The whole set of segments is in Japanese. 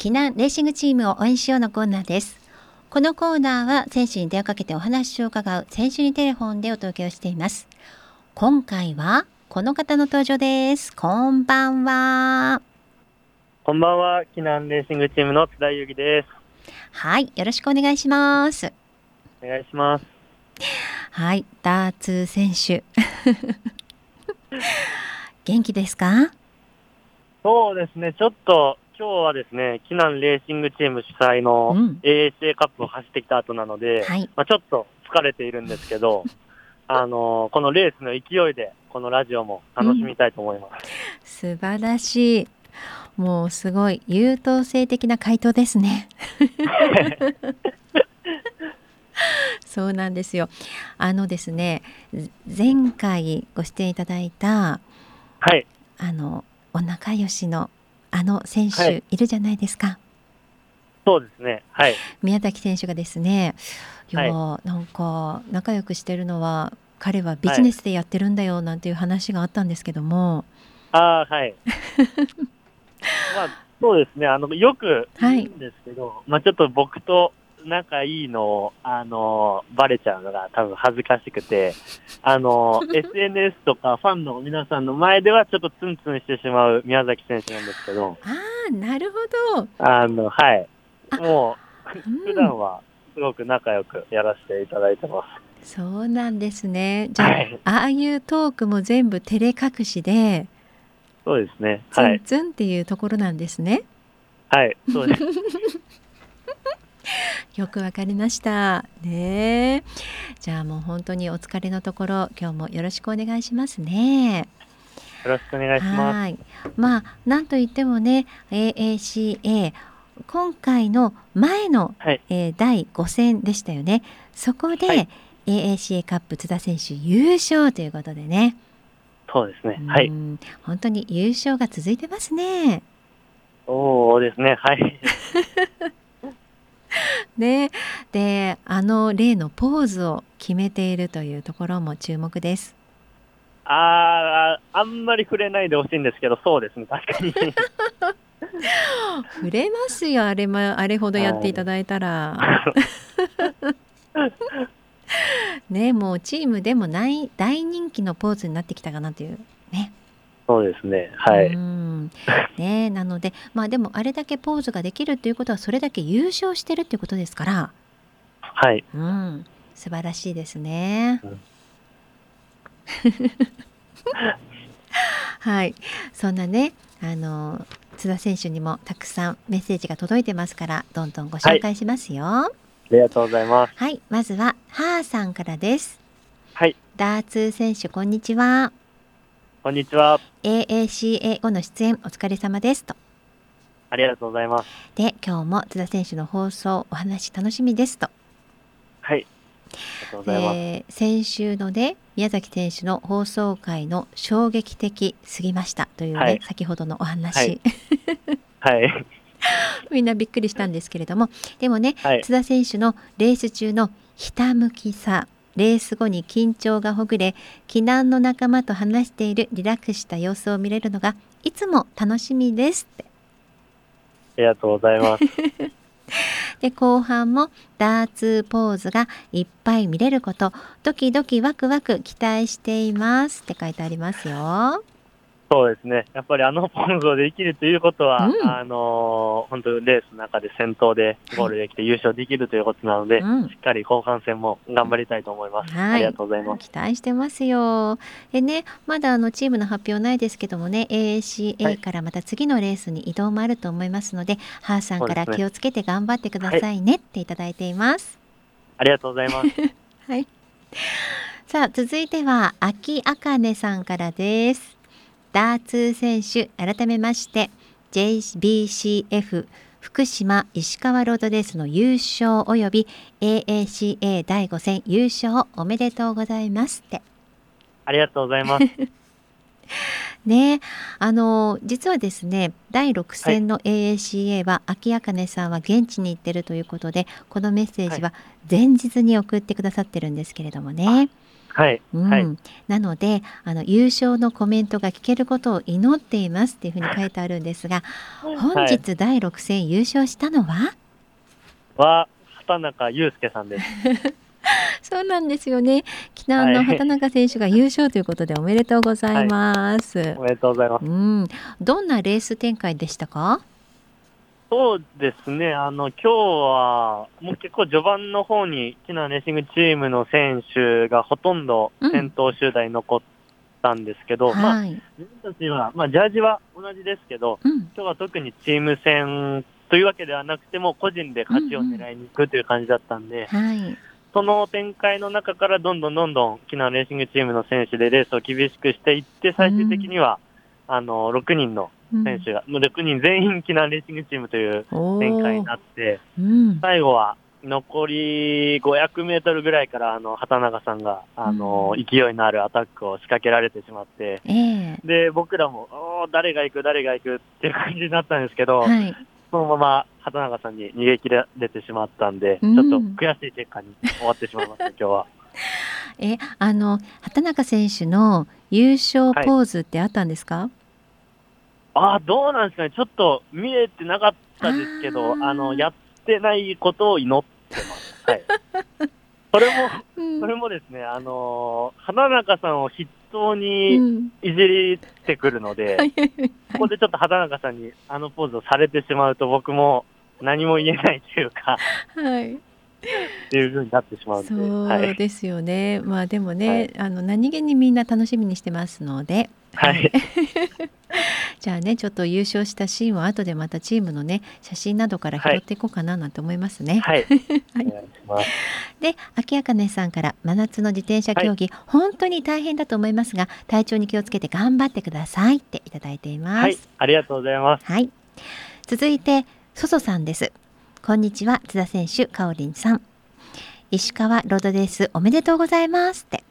避難レーシングチームを応援しようのコーナーです。このコーナーは選手に電話かけてお話を伺う選手にテレフォンでお届けをしています。今回はこの方の登場です。こんばんは。こんばんは。避難レーシングチームの津田裕樹です。はい。よろしくお願いします。お願いします。はい。ダーツ選手。元気ですか？そうですね、ちょっと今日はですね、避難レーシングチーム主催の AHA カップを走ってきた後なので、うんはい、まあ、ちょっと疲れているんですけど、あのこのレースの勢いで、このラジオも楽しみたいと思います。うん、素晴らしい。もうすごい優等生的な回答ですね。そうなんですよ。あのですね、前回ご出演いただいた、はい、あのお仲良しのあの選手いるじゃないですか。はい、そうですね。はい。宮崎選手がですね、いや、はい、なんか仲良くしてるのは彼はビジネスでやってるんだよなんていう話があったんですけども。ああはい。まあそうですね。あのよく言うんですけど、はい、まあちょっと僕と仲いいのあの、バレちゃうのが多分恥ずかしくて、あの、SNS とかファンの皆さんの前ではちょっとツンツンしてしまう宮崎選手なんですけど。ああ、なるほど。あの、はい。もう、普段はすごく仲良くやらせていただいてます。そうなんですね。じゃあ、はい、ああいうトークも全部照れ隠しで、そうですね。ツンツンっていうところなんですね。はい、そうです。よくわかりました。ねじゃあもう本当にお疲れのところ今日もよろしくお願いしますね。よろしくお願いします。まあなんといってもね AACA 今回の前の、はい、えー、第5戦でしたよね。そこで、はい、AACA カップ津田選手優勝ということでね。そうですね。はい。本当に優勝が続いてますね。そうですね。はい ね、であの例のポーズを決めているというところも注目です。ああ、あんまり触れないでほしいんですけど、そうですね、確かに。触れますよ、あれも、あれほどやっていただいたら。ね、もうチームでもない大人気のポーズになってきたかなというね。そうですね。はい。ね、なので、まあでもあれだけポーズができるということはそれだけ優勝してるっていうことですから。はい。うん、素晴らしいですね。うん、はい、そんなね、あの津田選手にもたくさんメッセージが届いてますから、どんどんご紹介しますよ。はい、ありがとうございます。はい、まずははーさんからです。はい。ダーツ選手こんにちは。こんにちは。AACA 後の出演お疲れ様ですと。ありがとうございます。で、今日も津田選手の放送お話楽しみですと。はい。えー、先週のね宮崎選手の放送回の衝撃的すぎましたというね、はい、先ほどのお話。はい。はい、みんなびっくりしたんですけれども、でもね、はい、津田選手のレース中のひたむきさ、レース後に緊張がほぐれ避難の仲間と話しているリラックスした様子を見れるのがいつも楽しみです。ってありがとうございます。で後半もダーツポーズがいっぱい見れることドキドキワクワク期待していますって書いてありますよそうですね。やっぱりあのポンズをできるということは、うん、あの本当レースの中で先頭でゴールできて優勝できるということなので、はい、しっかり後半戦も頑張りたいと思います。はい、ありがとうございます。期待してますよ。でね、まだあのチームの発表ないですけどもね、AACA からまた次のレースに移動もあると思いますので、はい、ハーさんから気をつけて頑張ってくださいねっていただいています。ありがとうございます。はい。さあ続いては秋あかねさんからです。ダーツ選手改めまして JBCF 福島石川ロードレースの優勝および AACA 第5戦優勝おめでとうございますって。ありがとうございます。ねあの実はですね第6戦の AACA は、秋あかねさんは現地に行ってるということでこのメッセージは前日に送ってくださってるんですけれどもね。はい、うん。はいなのであの優勝のコメントが聞けることを祈っていますっていうふうに書いてあるんですが本はい。日第6戦優勝したのは、は畑中祐介さんです。そうなんですよね。昨日のはい。畑中選手が優勝ということでおめでとうございます、おめでとうございます。うん、どんなレース展開でしたか？そうですね、あの今日はもう結構序盤の方にキナレーシングチームの選手がほとんど先頭集団に残ったんですけど、まあはい、自分たちは、まあ、ジャージは同じですけど、うん、今日は特にチーム戦というわけではなくても、個人で勝ちを狙いに行くという感じだったんで、はい、その展開の中からどんどんどんどん、キナレーシングチームの選手でレースを厳しくしていって、最終的には、あの6人のうん選手が、もう6人全員キナレーシングチームという展開になって、うん、最後は残り500メートルぐらいから、あの畑中さんがあの、うん。勢いのあるアタックを仕掛けられてしまって、ええ。で僕らも、おー誰が行く、誰が行くっていう感じになったんですけど、はい、そのまま畑中さんに逃げ切られてしまったんで、うん。ちょっと悔しい結果に終わってしまいました、今日は。えあの畑中選手の優勝ポーズってあったんですか、ああ、どうなんですかね、ちょっと見えてなかったですけど、あのやってないことを祈ってます。はい、それもうん。それもですね、あのー畑中さんを筆頭うにん。いじりってくるので、はい。はいはいここでちょっと畑中さんにあのポーズをされてしまうと、僕も何も言えないというか、はいっていう風になってしまうんで、そはい。うですよね。まあでもね、はいあの何気にみんな楽しみにしてますので、はい。じゃあねちょっと優勝したシーンを後でまたチームのね写真などから拾っていこうかななんて思いますね。はい。はいお願い。で秋あかねさんから真夏の自転車競技、本当に大変だと思いますが体調に気をつけて頑張ってくださいっていただいています。はい。ありがとうございます。はい。続いて、そそさんです。こんにちは、津田選手、かおりんさん。石川ロードレースおめでとうございますって。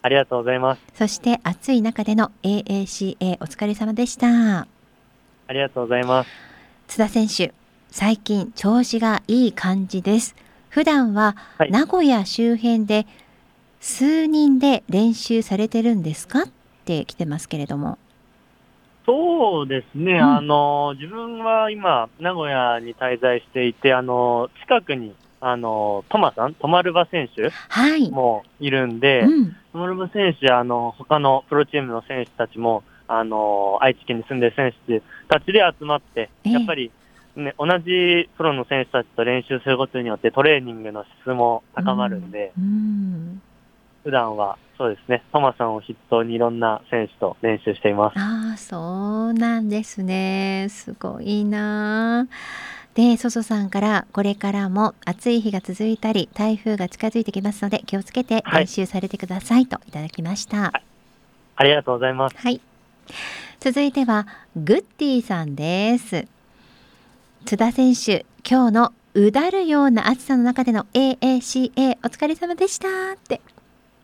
ありがとうございます。そして暑い中での AACA お疲れ様でした。ありがとうございます。津田選手、最近調子がいい感じです。普段ははい名古屋周辺で数人で練習されてるんですか？って来てますけれども。そうですね、んあの、自分は今、名古屋に滞在していて、あの、近くに、あの、トマさん、トマルバ選手はい。もいるんで、うん。トマルバ選手、あの、他のプロチームの選手たちも、あの、愛知県に住んでる選手たちで集まって、ええやっぱり、ね、同じプロの選手たちと練習することによってトレーニングの質も高まるんで、うん。普段はそうですね、トマさんを筆頭にいろんな選手と練習しています。ああ、そうなんですね。すごいな。で、そそさんからこれからも暑い日が続いたり、台風が近づいてきますので気をつけてはい練習されてくださいといただきました。ありがとうございます。はい。続いてはグッディさんです。津田選手、今日のうだるような暑さの中での AACA お疲れ様でしたって。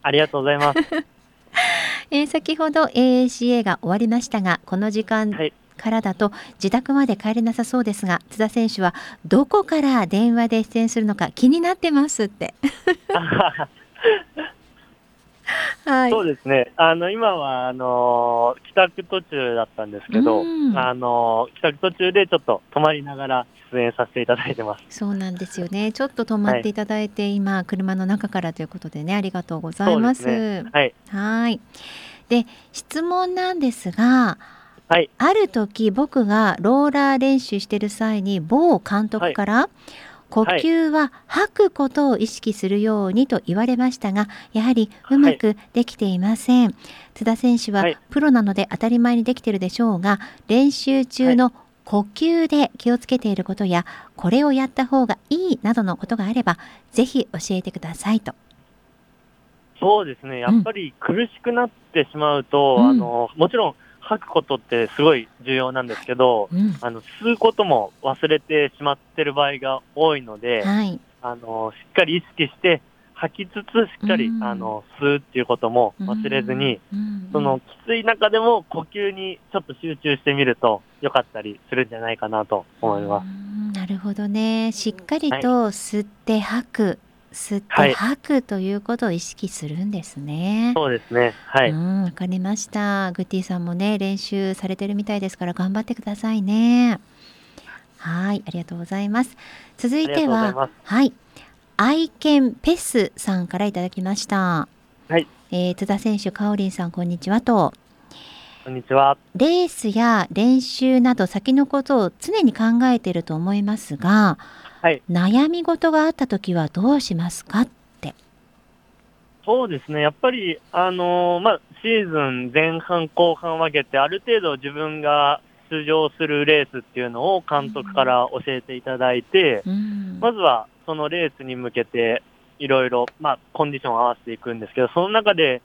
ありがとうございます。えー先ほど AACA が終わりましたが、この時間はいからだと自宅まで帰れなさそうですが、津田選手はどこから電話で出演するのか気になってますって。はい。そうですね。あの、今は、あのー帰宅途中だったんですけど、うんあのー帰宅途中でちょっと泊まりながら出演させていただいてます。そうなんですよね。ちょっと止まっていただいて、今車の中からということでね、ありがとうございます。すね。はい。はい。で、質問なんですが、はい。ある時僕がローラー練習してる際に某監督から、呼吸は吐くことを意識するようにと言われましたがやはりうまくできていません、津田選手ははいプロなので当たり前にできているでしょうが練習中の呼吸で気をつけていることやこれをやった方がいいなどのことがあればぜひ教えてくださいと。そうですね。やっぱり苦しくなってしまうと、うん。あの、もちろん吐くことってすごい重要なんですけど、うん。あの、吸うことも忘れてしまってる場合が多いので、はい、あの、しっかり意識して吐きつつ、しっかり、うん。あの、吸うっていうことも忘れずに、うん。そのきつい中でも呼吸にちょっと集中してみると良かったりするんじゃないかなと思います。うんなるほどねしっかりと吸って吐く吸って吐くということを意識するんですね。そうですね。はい。うん、わかりました。グッティさんもね、練習されてるみたいですから頑張ってくださいね。はい、ありがとうございます。続いては、はい、愛犬ペスさんからいただきました。はい。えー、津田選手、かおりんさん、こんにちはと。こんにちは。レースや練習など先のことを常に考えていると思いますが、はい、悩み事があった時はどうしますかって。そうですね。やっぱり、あのー、まあ、シーズン前半後半分けて、ある程度自分が出場するレースっていうのを監督から教えていただいて、うん、まずはそのレースに向けて、いろいろ、まあ、コンディションを合わせていくんですけど、その中で、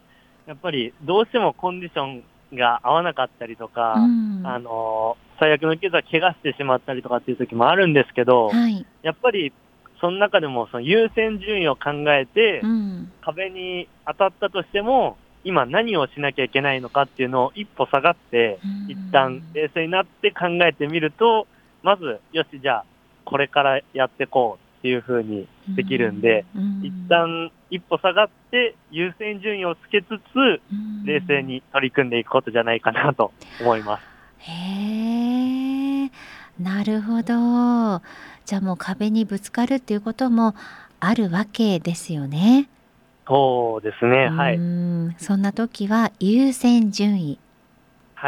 やっぱりどうしてもコンディションが合わなかったりとか、うん、あの、最悪のケースは怪我してしまったりとかっていう時もあるんですけど、はい、やっぱりその中でもその優先順位を考えて、うん、壁に当たったとしても、今何をしなきゃいけないのかっていうのを一歩下がって、うん、一旦冷静になって考えてみると、まず、よし、じゃあ、これからやっていこうっていうふうにできるんで、うん、一旦一歩下がって優先順位をつけつつ、冷静に取り組んでいくことじゃないかなと思います。へえ、なるほど。じゃあもう壁にぶつかるっていうこともあるわけですよね。そうですね。はい。そんな時は優先順位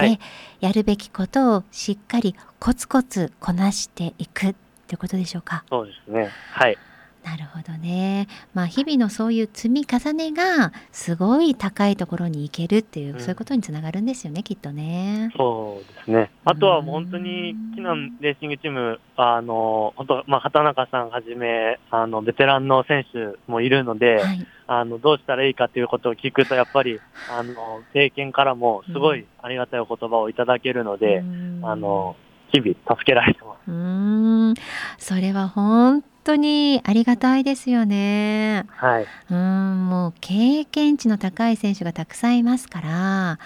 でやるべきことをしっかりコツコツこなしていくってことでしょうか？そうですね。はい。なるほどね。まあ日々のそういう積み重ねがすごい高いところに行けるっていう、うん、そういうことにつながるんですよね、きっとね。そうですね。あとは本当に、キナンレーシングチーム、あの、本当、まあ、畑中さんはじめ、あの、ベテランの選手もいるので、はい、あの、どうしたらいいかということを聞くと、やっぱり、あの、経験からもすごいありがたいお言葉をいただけるので、あの、日々助けられてうん、それは本当にありがたいですよね。はい。うん、もう経験値の高い選手がたくさんいますから。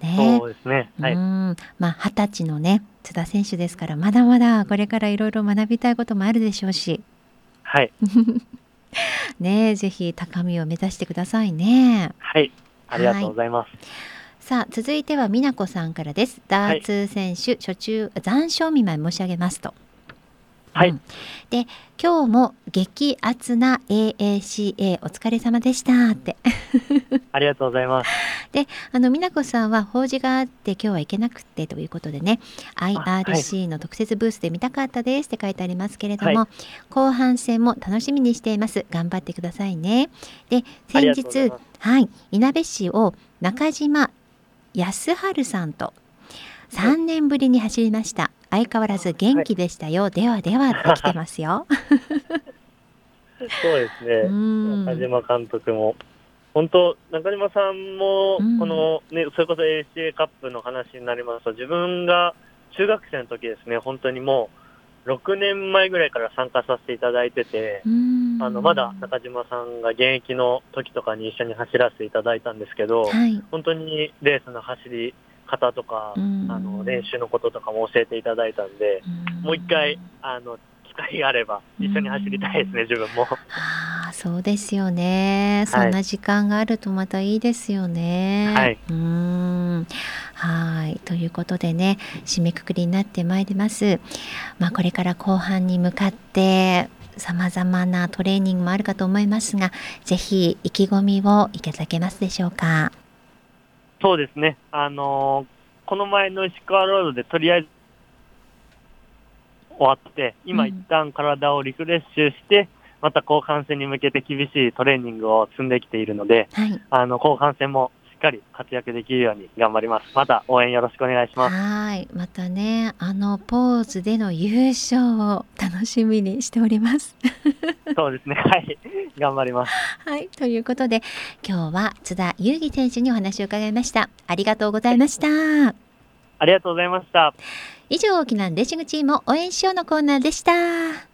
ね、そうですね。はい。うん、まあ二十歳のね津田選手ですからまだまだこれからいろいろ学びたいこともあるでしょうし。はい。ねぜひ高みを目指してくださいね。はい。ありがとうございます。はいさあ続いては美奈子さんからです。ダーツ選手、はい、初中残暑見舞い申し上げますと。はい、うん、で今日も激アツな AACA お疲れ様でしたって。ありがとうございます。であの美奈子さんは法事があって今日は行けなくてということでね IRC の特設ブースで見たかったですって書いてありますけれども、はい、後半戦も楽しみにしています。頑張ってくださいね。で先日はい。いなべ市を中島康春さんと3年ぶりに走りました。相変わらず元気でしたよ、はい、ではではって来てますよ。そうですね、中島監督も。本当、中島さんも、この、ね、それこそ ACA カップの話になりますと、自分が中学生の時ですね、本当にもう、6年前ぐらいから参加させていただいてて、あの、まだ中島さんが現役の時とかに一緒に走らせていただいたんですけど、はい、本当にレースの走り方とか、あの練習のこととかも教えていただいたんで、もう一回あの機会があれば一緒に走りたいですね、自分も。あそうですよね。そんな時間があるとまたいいですよね。はい。うんはいということでね締めくくりになってまいります。まあ、これから後半に向かってさまざまなトレーニングもあるかと思いますがぜひ意気込みをいただけますでしょうか？そうですね。あのー、この前の石川ロードでとりあえず終わって、今一旦体をリフレッシュして、うん、また後半戦に向けて厳しいトレーニングを積んできているので、はい、あの、後半戦もかり活躍できるように頑張ります。また応援よろしくお願いします。はい、またね、あのポーズでの優勝を楽しみにしております。そうですね。はい、頑張ります。はい、ということで、今日は津田裕樹選手にお話を伺いました。ありがとうございました。ありがとうございました。以上、沖縄レーシングチーム応援しようのコーナーでした。